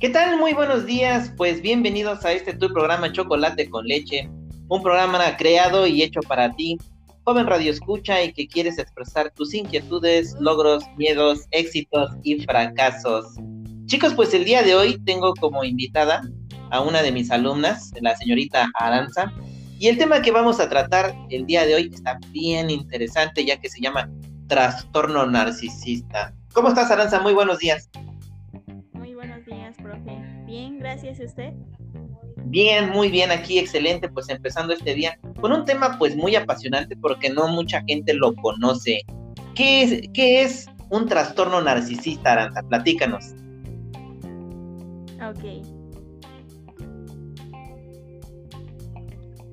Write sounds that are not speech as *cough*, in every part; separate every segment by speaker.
Speaker 1: ¿Qué tal? Muy buenos días. Pues bienvenidos a este tu programa Chocolate con Leche, un programa creado y hecho para ti, joven radio escucha y que quieres expresar tus inquietudes, logros, miedos, éxitos y fracasos. Chicos, pues el día de hoy tengo como invitada a una de mis alumnas, la señorita Aranza, y el tema que vamos a tratar el día de hoy está bien interesante ya que se llama trastorno narcisista. ¿Cómo estás, Aranza? Muy buenos días.
Speaker 2: Muy buenos días, profe. Bien, gracias a usted.
Speaker 1: Bien, muy bien, aquí excelente, pues empezando este día con un tema pues muy apasionante porque no mucha gente lo conoce. ¿Qué es, qué es un trastorno narcisista, Aranza? Platícanos.
Speaker 2: Ok.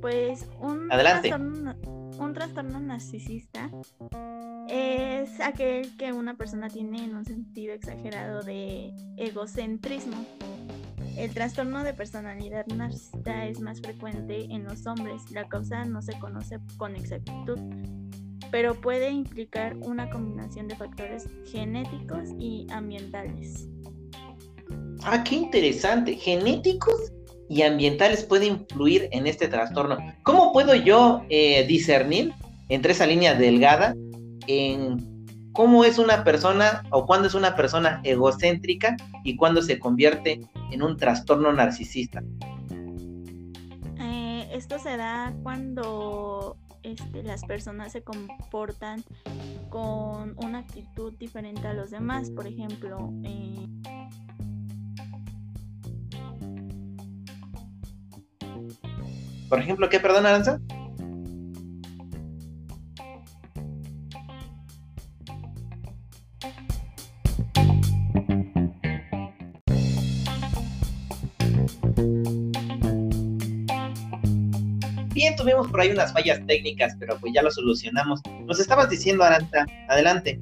Speaker 2: Pues un
Speaker 1: Adelante.
Speaker 2: trastorno, un trastorno narcisista es aquel que una persona tiene en un sentido exagerado de egocentrismo. El trastorno de personalidad narcisista es más frecuente en los hombres. La causa no se conoce con exactitud, pero puede implicar una combinación de factores genéticos y ambientales.
Speaker 1: Ah, qué interesante. Genéticos y ambientales pueden influir en este trastorno. ¿Cómo puedo yo eh, discernir entre esa línea delgada en cómo es una persona o cuándo es una persona egocéntrica y cuándo se convierte en un trastorno narcisista?
Speaker 2: Eh, esto se da cuando este, las personas se comportan con una actitud diferente a los demás. Por ejemplo, eh,
Speaker 1: Por ejemplo, ¿qué, perdón, Aranza? Bien, tuvimos por ahí unas fallas técnicas, pero pues ya lo solucionamos. Nos estabas diciendo, Aranza, adelante.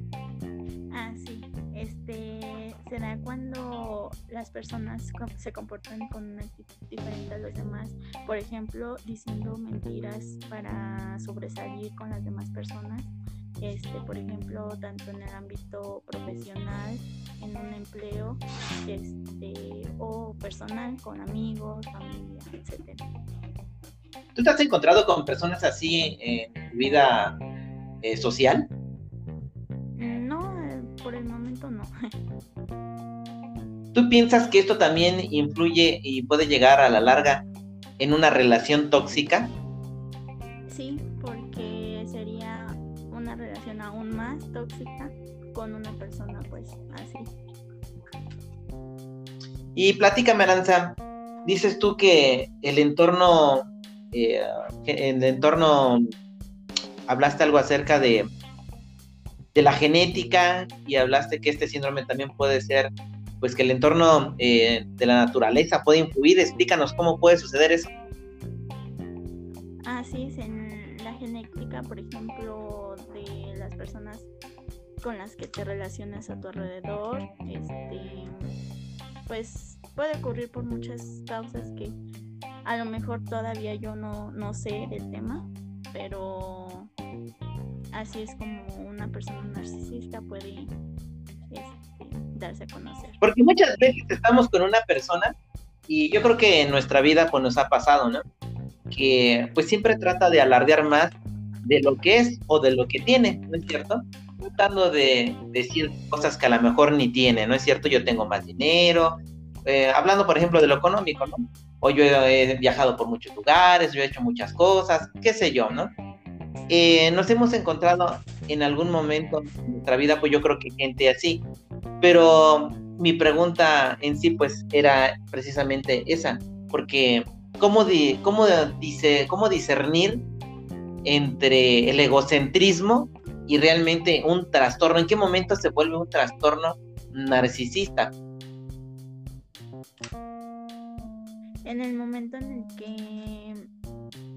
Speaker 2: Personas se comportan con una actitud diferente a los demás. Por ejemplo, diciendo mentiras para sobresalir con las demás personas. Este, por ejemplo, tanto en el ámbito profesional, en un empleo, este, o personal, con amigos, familia, etcétera.
Speaker 1: ¿Tú te has encontrado con personas así en tu vida eh, social? ¿Tú piensas que esto también influye y puede llegar a la larga en una relación tóxica?
Speaker 2: Sí, porque sería una relación aún más tóxica con una persona pues así.
Speaker 1: Y platícame, Aranza, dices tú que el entorno, eh, el entorno, hablaste algo acerca de, de la genética y hablaste que este síndrome también puede ser, pues que el entorno eh, de la naturaleza puede influir. Explícanos cómo puede suceder eso.
Speaker 2: Así es, en la genética, por ejemplo, de las personas con las que te relacionas a tu alrededor, este, pues puede ocurrir por muchas causas que a lo mejor todavía yo no, no sé del tema, pero así es como una persona narcisista puede darse a conocer.
Speaker 1: Porque muchas veces estamos con una persona y yo creo que en nuestra vida pues nos ha pasado, ¿no? Que pues siempre trata de alardear más de lo que es o de lo que tiene, ¿no es cierto? Tratando de decir cosas que a lo mejor ni tiene, ¿no es cierto? Yo tengo más dinero, eh, hablando por ejemplo de lo económico, ¿no? O yo he viajado por muchos lugares, yo he hecho muchas cosas, qué sé yo, ¿no? Eh, nos hemos encontrado en algún momento en nuestra vida, pues yo creo que gente así, pero mi pregunta en sí pues era precisamente esa, porque ¿cómo, cómo, dice, cómo discernir entre el egocentrismo y realmente un trastorno? ¿En qué momento se vuelve un trastorno narcisista?
Speaker 2: En el momento en el que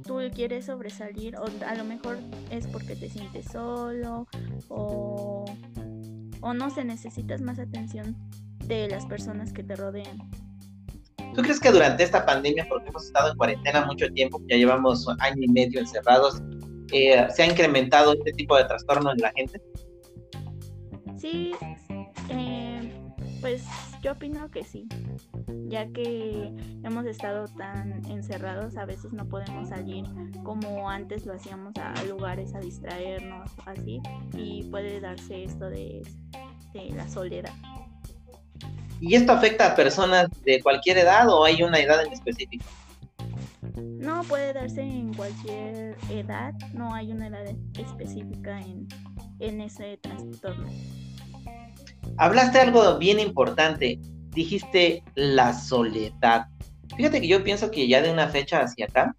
Speaker 2: tú quieres sobresalir, o a lo mejor es porque te sientes solo, o, o no sé, necesitas más atención de las personas que te rodean.
Speaker 1: ¿Tú crees que durante esta pandemia, porque hemos estado en cuarentena mucho tiempo, ya llevamos año y medio encerrados, eh, se ha incrementado este tipo de trastorno en la gente?
Speaker 2: Sí, eh, pues yo opino que sí, ya que hemos estado tan encerrados, a veces no podemos salir como antes lo hacíamos a lugares a distraernos, así, y puede darse esto de, de la soledad.
Speaker 1: ¿Y esto afecta a personas de cualquier edad o hay una edad en específico?
Speaker 2: No, puede darse en cualquier edad, no hay una edad específica en, en ese trastorno.
Speaker 1: Hablaste algo bien importante, dijiste la soledad. Fíjate que yo pienso que ya de una fecha hacia acá,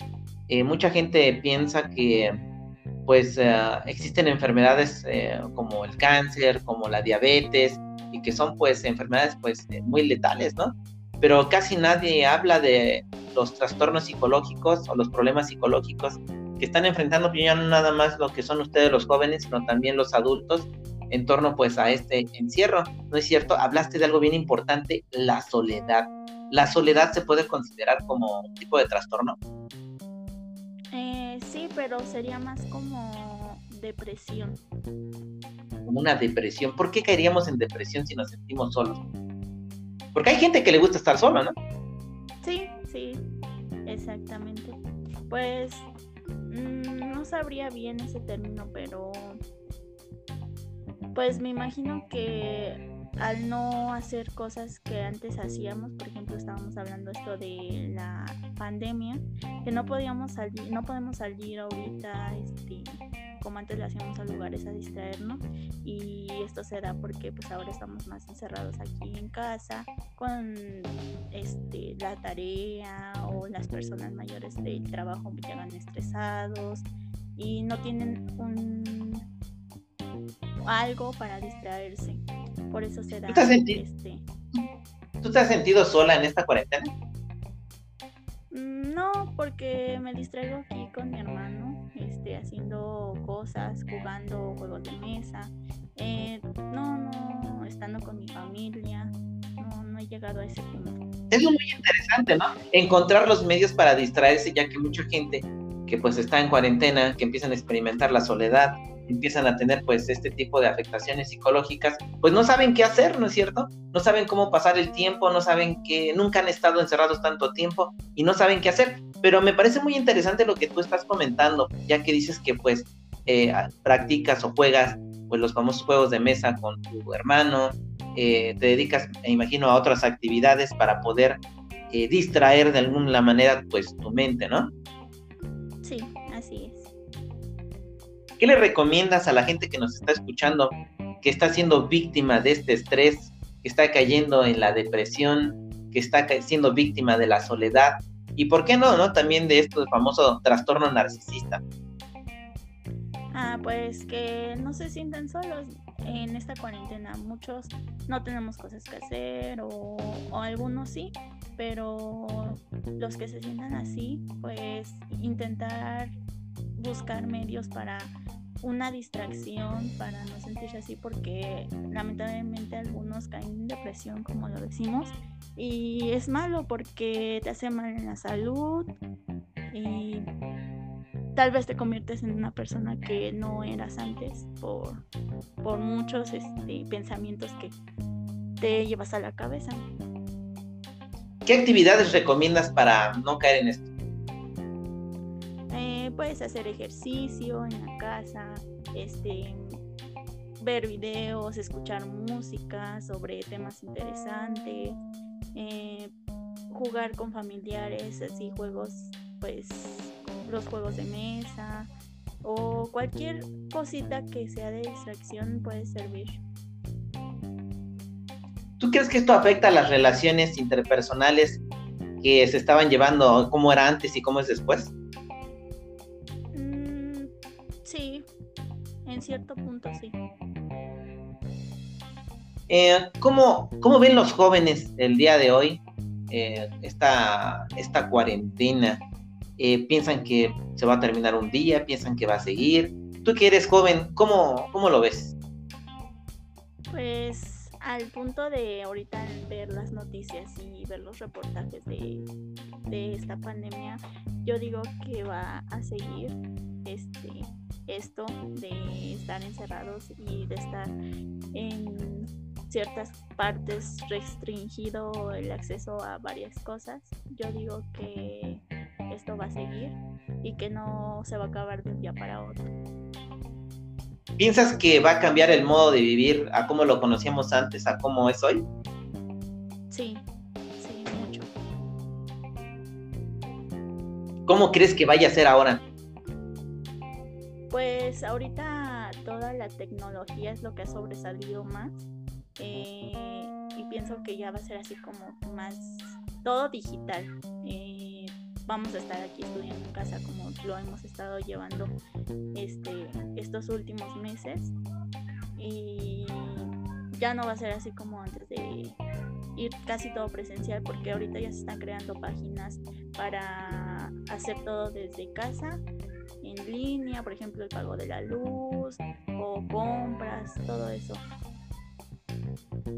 Speaker 1: eh, mucha gente piensa que pues eh, existen enfermedades eh, como el cáncer, como la diabetes, y que son pues enfermedades pues muy letales, ¿no? Pero casi nadie habla de los trastornos psicológicos o los problemas psicológicos que están enfrentando ya no nada más lo que son ustedes los jóvenes, sino también los adultos en torno pues a este encierro. ¿No es cierto? Hablaste de algo bien importante, la soledad. ¿La soledad se puede considerar como un tipo de trastorno?
Speaker 2: Eh, sí, pero sería más como depresión.
Speaker 1: Como una depresión. ¿Por qué caeríamos en depresión si nos sentimos solos? Porque hay gente que le gusta estar sola, ¿no?
Speaker 2: Sí, sí, exactamente. Pues mm, no sabría bien ese término, pero pues me imagino que al no hacer cosas que antes hacíamos, por ejemplo, estábamos hablando esto de la pandemia, que no podíamos salir, no podemos salir ahorita, este, como antes lo hacíamos a lugares a distraernos y esto se da porque pues ahora estamos más encerrados aquí en casa con este la tarea o las personas mayores del trabajo llegan estresados y no tienen un algo para distraerse. Por eso se da
Speaker 1: ¿Tú te este... ¿Tú te has sentido sola en esta cuarentena?
Speaker 2: Mm, no, porque me distraigo aquí con mi hermano, este, haciendo cosas, jugando juegos de mesa. Eh, no, no, estando con mi familia. No, no he llegado a ese punto.
Speaker 1: Es muy interesante, ¿no? Encontrar los medios para distraerse, ya que mucha gente que pues está en cuarentena, que empiezan a experimentar la soledad, empiezan a tener pues este tipo de afectaciones psicológicas, pues no saben qué hacer, ¿no es cierto? No saben cómo pasar el tiempo, no saben que nunca han estado encerrados tanto tiempo y no saben qué hacer. Pero me parece muy interesante lo que tú estás comentando, ya que dices que pues eh, practicas o juegas pues los famosos juegos de mesa con tu hermano, eh, te dedicas, me imagino, a otras actividades para poder eh, distraer de alguna manera pues tu mente, ¿no?
Speaker 2: Sí, así es.
Speaker 1: ¿Qué le recomiendas a la gente que nos está escuchando, que está siendo víctima de este estrés, que está cayendo en la depresión, que está siendo víctima de la soledad y, ¿por qué no, no? También de este famoso trastorno narcisista.
Speaker 2: Ah, pues que no se sientan solos en esta cuarentena. Muchos no tenemos cosas que hacer o, o, algunos sí, pero los que se sientan así, pues intentar buscar medios para una distracción, para no sentirse así, porque lamentablemente algunos caen en depresión, como lo decimos, y es malo porque te hace mal en la salud y tal vez te conviertes en una persona que no eras antes por, por muchos este, pensamientos que te llevas a la cabeza.
Speaker 1: ¿Qué actividades recomiendas para no caer en esto?
Speaker 2: Puedes hacer ejercicio en la casa, este, ver videos, escuchar música sobre temas interesantes, eh, jugar con familiares, así juegos, pues los juegos de mesa o cualquier cosita que sea de distracción puede servir.
Speaker 1: ¿Tú crees que esto afecta a las relaciones interpersonales que se estaban llevando, cómo era antes y cómo es después?
Speaker 2: En cierto punto sí.
Speaker 1: Eh, ¿cómo, ven los jóvenes el día de hoy eh, esta, esta cuarentena? Eh, ¿Piensan que se va a terminar un día? ¿Piensan que va a seguir? Tú que eres joven, ¿cómo, cómo lo ves?
Speaker 2: Pues al punto de ahorita ver las noticias y ver los reportajes de, de esta pandemia, yo digo que va a seguir este esto de estar encerrados y de estar en ciertas partes restringido el acceso a varias cosas, yo digo que esto va a seguir y que no se va a acabar de un día para otro.
Speaker 1: ¿Piensas que va a cambiar el modo de vivir a cómo lo conocíamos antes, a cómo es hoy?
Speaker 2: Sí, sí, mucho.
Speaker 1: ¿Cómo crees que vaya a ser ahora?
Speaker 2: Pues ahorita toda la tecnología es lo que ha sobresalido más eh, y pienso que ya va a ser así como más todo digital. Eh, vamos a estar aquí estudiando en casa como lo hemos estado llevando este, estos últimos meses y ya no va a ser así como antes de ir casi todo presencial porque ahorita ya se están creando páginas para hacer todo desde casa en línea, por ejemplo el pago de la luz o compras, todo eso.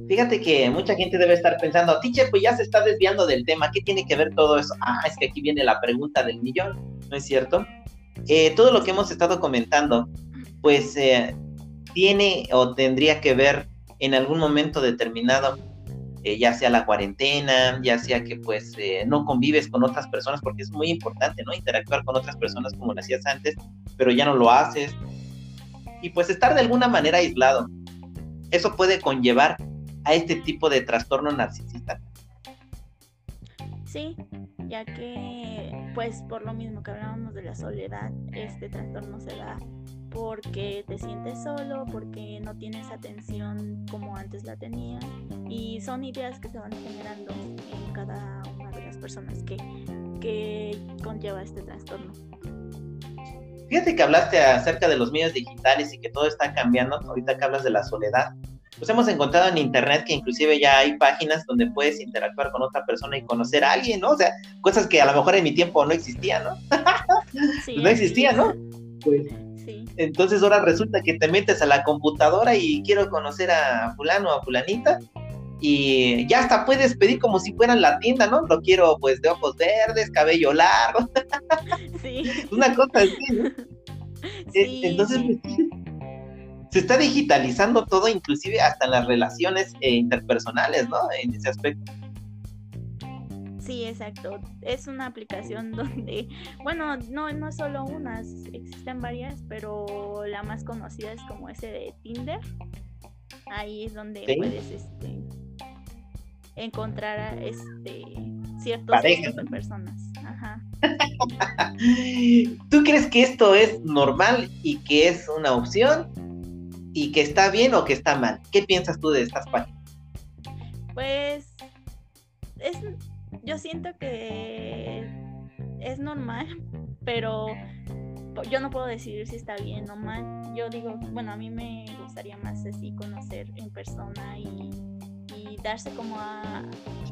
Speaker 1: Fíjate que mucha gente debe estar pensando, teacher, pues ya se está desviando del tema, ¿qué tiene que ver todo eso? Ah, es que aquí viene la pregunta del millón, ¿no es cierto? Eh, todo lo que hemos estado comentando, pues eh, tiene o tendría que ver en algún momento determinado, eh, ya sea la cuarentena, ya sea que pues no convives con otras personas, porque es muy importante, ¿no? Interactuar con otras personas como lo hacías antes, pero ya no lo haces. Y pues estar de alguna manera aislado eso puede conllevar a este tipo de trastorno narcisista.
Speaker 2: Sí, ya que pues por lo mismo que hablábamos de la soledad, este trastorno se da porque te sientes solo, porque no tienes atención como antes la tenías y son ideas que se van generando en cada una de las personas que, que conlleva este trastorno.
Speaker 1: Fíjate que hablaste acerca de los medios digitales y que todo está cambiando, ahorita que hablas de la soledad. Pues hemos encontrado en internet que inclusive ya hay páginas donde puedes interactuar con otra persona y conocer a alguien, ¿no? O sea, cosas que a lo mejor en mi tiempo no existían, ¿no? *laughs* no existían, ¿no? Pues, sí. Entonces ahora resulta que te metes a la computadora y quiero conocer a fulano o a fulanita y ya hasta puedes pedir como si fueran la tienda, ¿no? Lo quiero pues de ojos verdes, cabello largo. *laughs* Sí. *laughs* Una cosa así, ¿no? Sí, Entonces, *laughs* se está digitalizando todo, inclusive hasta las relaciones eh, interpersonales, ¿no? En ese aspecto.
Speaker 2: Sí, exacto. Es una aplicación donde, bueno, no, no solo unas, existen varias, pero la más conocida es como ese de Tinder. Ahí es donde puedes este, encontrar este ciertos tipos de personas. Ajá. *laughs*
Speaker 1: ¿Tú crees que esto es normal y que es una opción? ¿Y que está bien o que está mal? ¿Qué piensas tú de estas páginas?
Speaker 2: Pues es, yo siento que es normal, pero yo no puedo decidir si está bien o mal. Yo digo, bueno, a mí me gustaría más así conocer en persona y darse como a,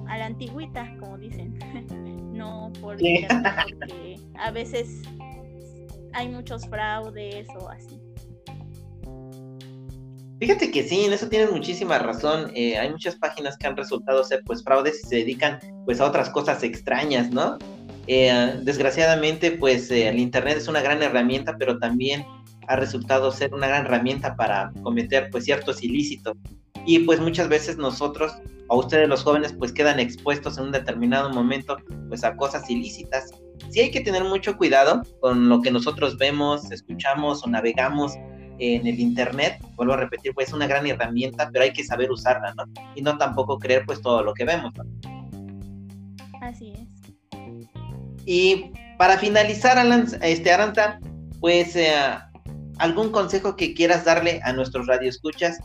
Speaker 2: la antigüita, como dicen, *laughs* no por *laughs* porque a veces hay muchos fraudes o así.
Speaker 1: Fíjate que sí, en eso tienes muchísima razón. Eh, hay muchas páginas que han resultado ser pues fraudes y se dedican pues a otras cosas extrañas, ¿no? Eh, desgraciadamente pues eh, el internet es una gran herramienta, pero también ha resultado ser una gran herramienta para cometer pues ciertos ilícitos y pues muchas veces nosotros o ustedes los jóvenes pues quedan expuestos en un determinado momento pues a cosas ilícitas. Sí hay que tener mucho cuidado con lo que nosotros vemos, escuchamos o navegamos en el internet, vuelvo a repetir, pues es una gran herramienta, pero hay que saber usarla, ¿no? Y no tampoco creer pues todo lo que vemos, ¿no?
Speaker 2: Así es.
Speaker 1: Y para finalizar, Alan, este Aranta, pues eh, algún consejo que quieras darle a nuestros radioescuchas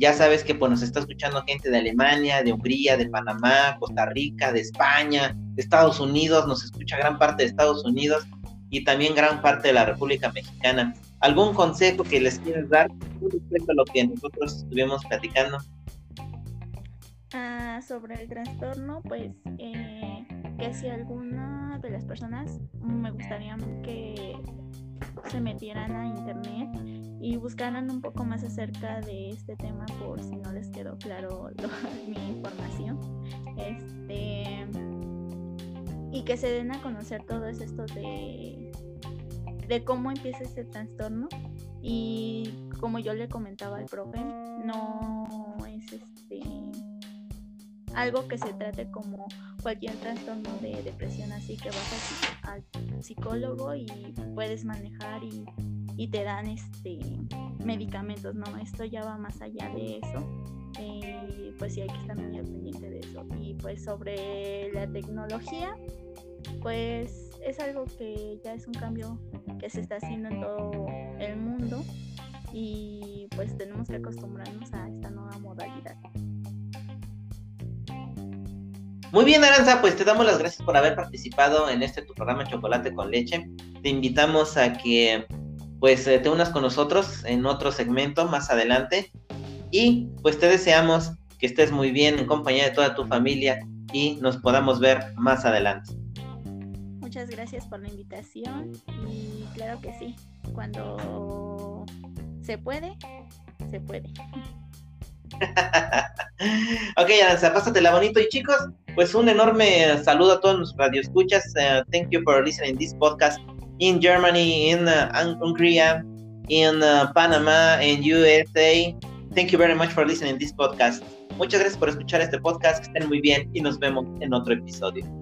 Speaker 1: ya sabes que pues nos está escuchando gente de Alemania, de Hungría, de Panamá, Costa Rica, de España, de Estados Unidos, nos escucha gran parte de Estados Unidos y también gran parte de la República Mexicana. ¿Algún consejo que les quieras dar respecto a lo que nosotros estuvimos platicando?
Speaker 2: Ah, sobre el trastorno, pues eh, que si alguna de las personas me gustaría que se metieran a internet y buscaran un poco más acerca de este tema por si no les quedó claro *laughs* mi información. Este y que se den a conocer todo esto de de cómo empieza este trastorno y como yo le comentaba al profe, no es este algo que se trate como cualquier trastorno de depresión así que vas al psicólogo y puedes manejar y, y, te dan este medicamentos, no, esto ya va más allá de eso. Y pues sí hay que estar muy al pendiente de eso. Y pues sobre la tecnología, pues es algo que ya es un cambio que se está haciendo en todo el mundo y pues tenemos que acostumbrarnos a esta nueva modalidad.
Speaker 1: Muy bien, Aranza, pues te damos las gracias por haber participado en este tu programa Chocolate con Leche. Te invitamos a que pues eh, te unas con nosotros en otro segmento más adelante y pues te deseamos que estés muy bien en compañía de toda tu familia y nos podamos ver más adelante.
Speaker 2: Muchas gracias por la invitación y claro que sí, cuando se puede, se puede. *laughs*
Speaker 1: ok, Aranza, pásatela bonito. Y chicos, pues un enorme saludo a todos los radioescuchas. Uh, thank you for listening this podcast in Germany, in uh, Hungary, in uh, Panama, in USA. Thank you very much for listening this podcast. Muchas gracias por escuchar este podcast. Que estén muy bien y nos vemos en otro episodio.